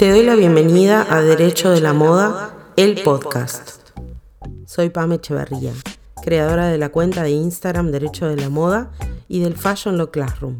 Te doy la bienvenida a Derecho de la Moda, el podcast. Soy Pam Echeverría, creadora de la cuenta de Instagram Derecho de la Moda y del Fashion Law Classroom,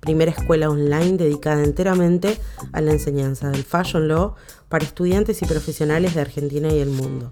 primera escuela online dedicada enteramente a la enseñanza del Fashion Law para estudiantes y profesionales de Argentina y el mundo.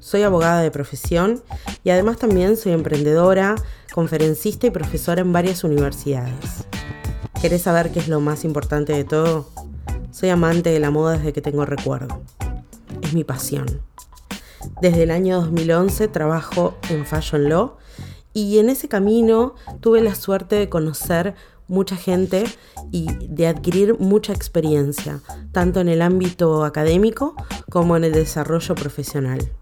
Soy abogada de profesión y además también soy emprendedora, conferencista y profesora en varias universidades. ¿Querés saber qué es lo más importante de todo? Soy amante de la moda desde que tengo recuerdo. Es mi pasión. Desde el año 2011 trabajo en Fashion Law y en ese camino tuve la suerte de conocer mucha gente y de adquirir mucha experiencia, tanto en el ámbito académico como en el desarrollo profesional.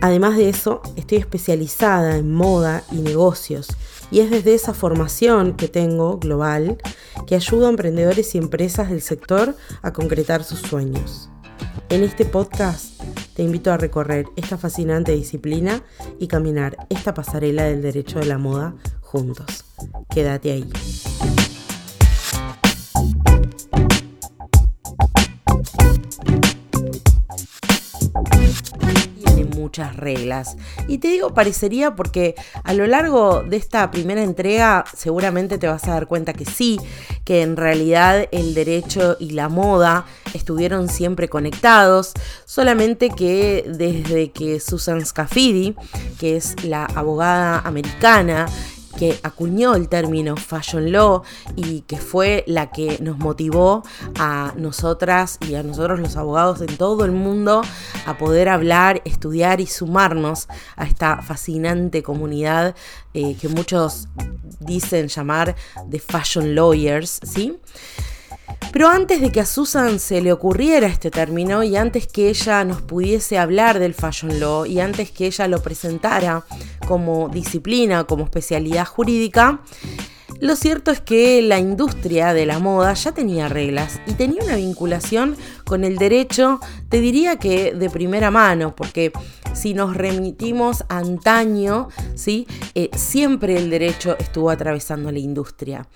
Además de eso, estoy especializada en moda y negocios y es desde esa formación que tengo global que ayudo a emprendedores y empresas del sector a concretar sus sueños. En este podcast te invito a recorrer esta fascinante disciplina y caminar esta pasarela del derecho de la moda juntos. Quédate ahí. Muchas reglas. Y te digo parecería porque a lo largo de esta primera entrega seguramente te vas a dar cuenta que sí, que en realidad el derecho y la moda estuvieron siempre conectados, solamente que desde que Susan Scafidi, que es la abogada americana, que acuñó el término fashion law y que fue la que nos motivó a nosotras y a nosotros los abogados en todo el mundo a poder hablar, estudiar y sumarnos a esta fascinante comunidad eh, que muchos dicen llamar de fashion lawyers, ¿sí? Pero antes de que a Susan se le ocurriera este término y antes que ella nos pudiese hablar del Fashion Law y antes que ella lo presentara como disciplina, como especialidad jurídica, lo cierto es que la industria de la moda ya tenía reglas y tenía una vinculación con el derecho, te diría que de primera mano, porque si nos remitimos antaño, ¿sí? Eh, siempre el derecho estuvo atravesando la industria.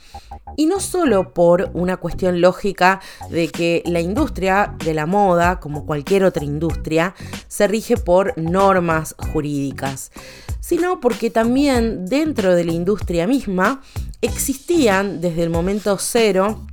Y no solo por una cuestión lógica de que la industria de la moda, como cualquier otra industria, se rige por normas jurídicas, sino porque también dentro de la industria misma existían desde el momento cero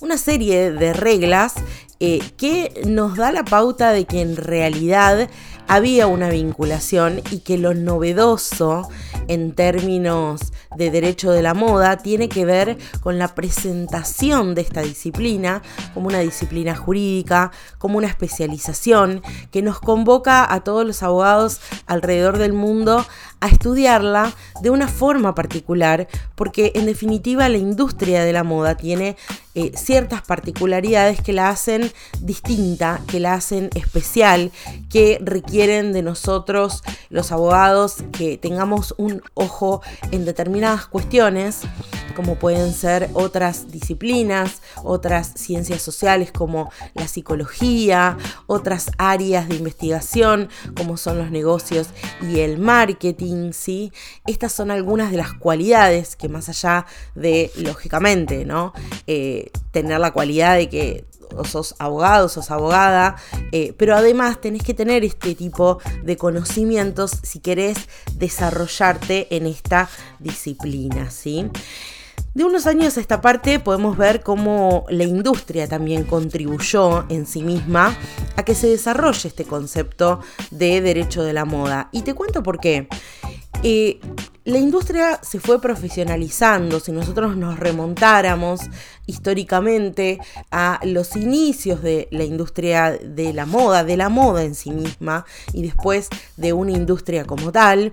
una serie de reglas eh, que nos da la pauta de que en realidad había una vinculación y que lo novedoso en términos de derecho de la moda tiene que ver con la presentación de esta disciplina como una disciplina jurídica, como una especialización que nos convoca a todos los abogados alrededor del mundo a estudiarla de una forma particular, porque en definitiva la industria de la moda tiene eh, ciertas particularidades que la hacen distinta, que la hacen especial, que requieren de nosotros, los abogados, que tengamos un ojo en determinadas cuestiones, como pueden ser otras disciplinas, otras ciencias sociales como la psicología, otras áreas de investigación como son los negocios y el marketing ¿sí? Estas son algunas de las cualidades que más allá de, lógicamente, ¿no? Eh, tener la cualidad de que sos abogado, sos abogada, eh, pero además tenés que tener este tipo de conocimientos si querés desarrollarte en esta disciplina, ¿sí? De unos años a esta parte podemos ver cómo la industria también contribuyó en sí misma a que se desarrolle este concepto de derecho de la moda. Y te cuento por qué. Eh, la industria se fue profesionalizando, si nosotros nos remontáramos históricamente a los inicios de la industria de la moda, de la moda en sí misma, y después de una industria como tal,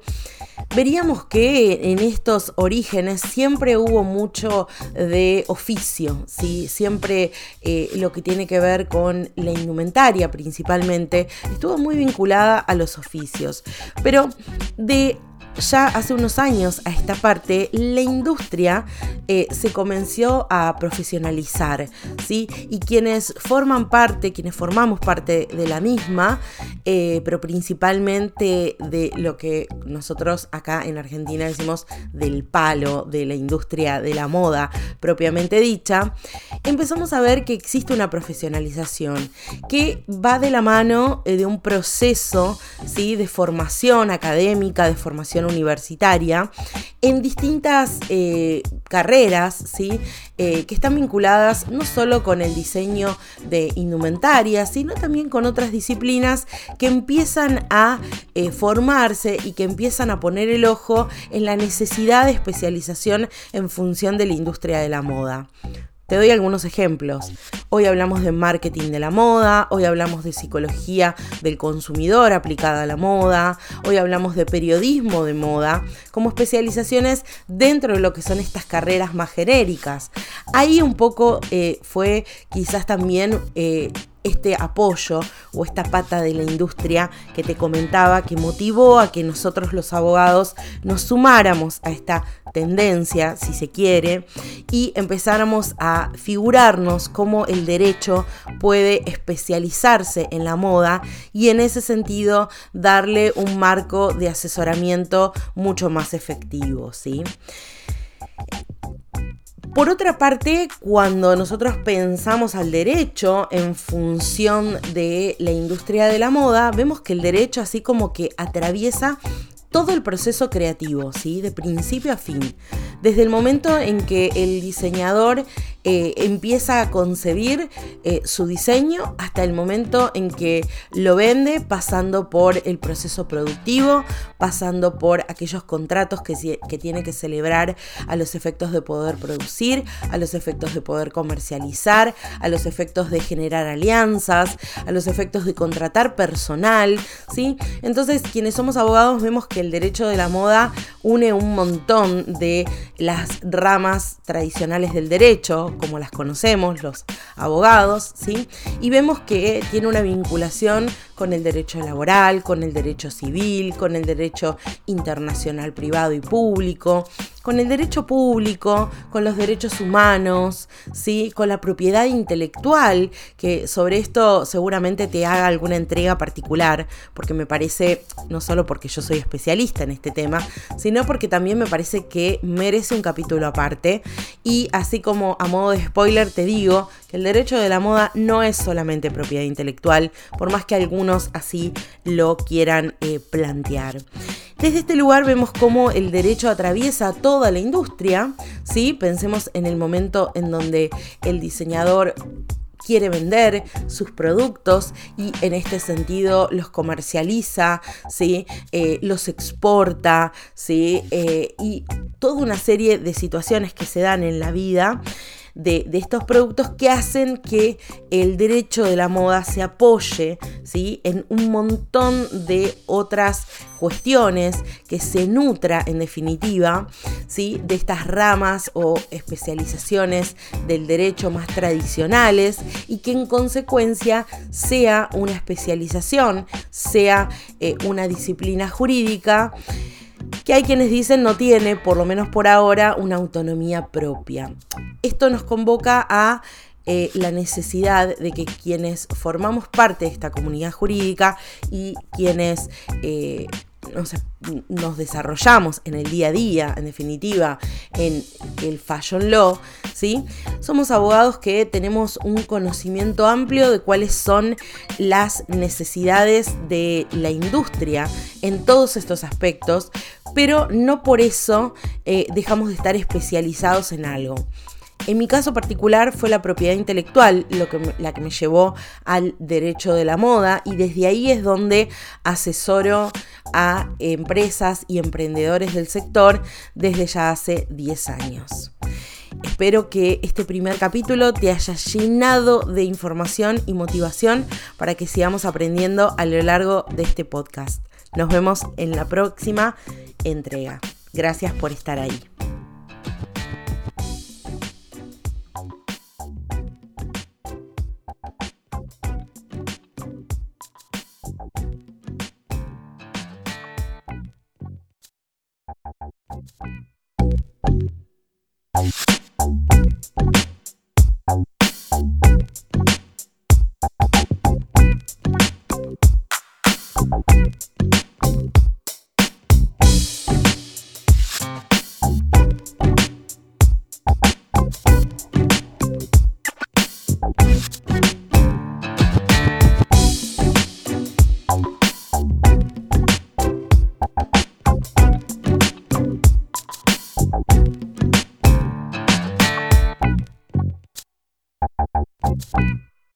veríamos que en estos orígenes siempre hubo mucho de oficio, ¿sí? siempre eh, lo que tiene que ver con la indumentaria principalmente, estuvo muy vinculada a los oficios, pero de ya hace unos años a esta parte, la industria eh, se comenzó a profesionalizar, ¿sí? Y quienes forman parte, quienes formamos parte de la misma, eh, pero principalmente de lo que nosotros acá en Argentina decimos del palo, de la industria de la moda propiamente dicha, empezamos a ver que existe una profesionalización que va de la mano eh, de un proceso, ¿sí? De formación académica, de formación universitaria, en distintas eh, carreras, ¿sí? Eh, que están vinculadas no solo con el diseño de indumentaria, sino también con otras disciplinas que empiezan a eh, formarse y que empiezan a poner el ojo en la necesidad de especialización en función de la industria de la moda. Te doy algunos ejemplos. Hoy hablamos de marketing de la moda, hoy hablamos de psicología del consumidor aplicada a la moda, hoy hablamos de periodismo de moda, como especializaciones dentro de lo que son estas carreras más genéricas. Ahí un poco eh, fue quizás también... Eh, este apoyo o esta pata de la industria que te comentaba que motivó a que nosotros los abogados nos sumáramos a esta tendencia, si se quiere, y empezáramos a figurarnos cómo el derecho puede especializarse en la moda y en ese sentido darle un marco de asesoramiento mucho más efectivo, ¿sí? Por otra parte, cuando nosotros pensamos al derecho en función de la industria de la moda, vemos que el derecho así como que atraviesa todo el proceso creativo, ¿sí? De principio a fin. Desde el momento en que el diseñador eh, empieza a concebir eh, su diseño hasta el momento en que lo vende, pasando por el proceso productivo, pasando por aquellos contratos que, que tiene que celebrar a los efectos de poder producir, a los efectos de poder comercializar, a los efectos de generar alianzas, a los efectos de contratar personal, ¿sí? Entonces, quienes somos abogados vemos que el derecho de la moda une un montón de las ramas tradicionales del derecho, como las conocemos, los abogados, ¿sí? Y vemos que tiene una vinculación con el derecho laboral, con el derecho civil, con el derecho internacional privado y público, con el derecho público, con los derechos humanos, ¿sí? con la propiedad intelectual, que sobre esto seguramente te haga alguna entrega particular, porque me parece, no solo porque yo soy especialista en este tema, sino porque también me parece que merece un capítulo aparte. Y así como a modo de spoiler te digo que el derecho de la moda no es solamente propiedad intelectual, por más que algunos así lo quieran eh, plantear. Desde este lugar vemos cómo el derecho atraviesa toda la industria, ¿sí? Pensemos en el momento en donde el diseñador quiere vender sus productos y en este sentido los comercializa, ¿sí? Eh, los exporta ¿sí? Eh, y toda una serie de situaciones que se dan en la vida de, estos productos que hacen que el derecho de la moda se apoye ¿sí? en un montón de otras cuestiones, que se nutra en definitiva ¿sí? de estas ramas o especializaciones del derecho más tradicionales y que en consecuencia sea una especialización, sea eh, una disciplina jurídica que hay quienes dicen no tiene, por lo menos por ahora, una autonomía propia. Esto nos convoca a eh, la necesidad de que quienes formamos parte de esta comunidad jurídica y quienes eh, nos, desarrollamos en el día a día, en definitiva, en el fashion law, ¿sí? Somos abogados que tenemos un conocimiento amplio de cuáles son las necesidades de la industria en todos estos aspectos, pero no por eso eh, dejamos de estar especializados en algo. En mi caso particular fue la propiedad intelectual lo que la que me llevó al derecho de la moda y desde ahí es donde asesoro a empresas y emprendedores del sector desde ya hace 10 años. Espero que este primer capítulo te haya llenado de información y motivación para que sigamos aprendiendo a lo largo de este podcast. Nos vemos en la próxima entrega. Gracias por estar ahí. Bye.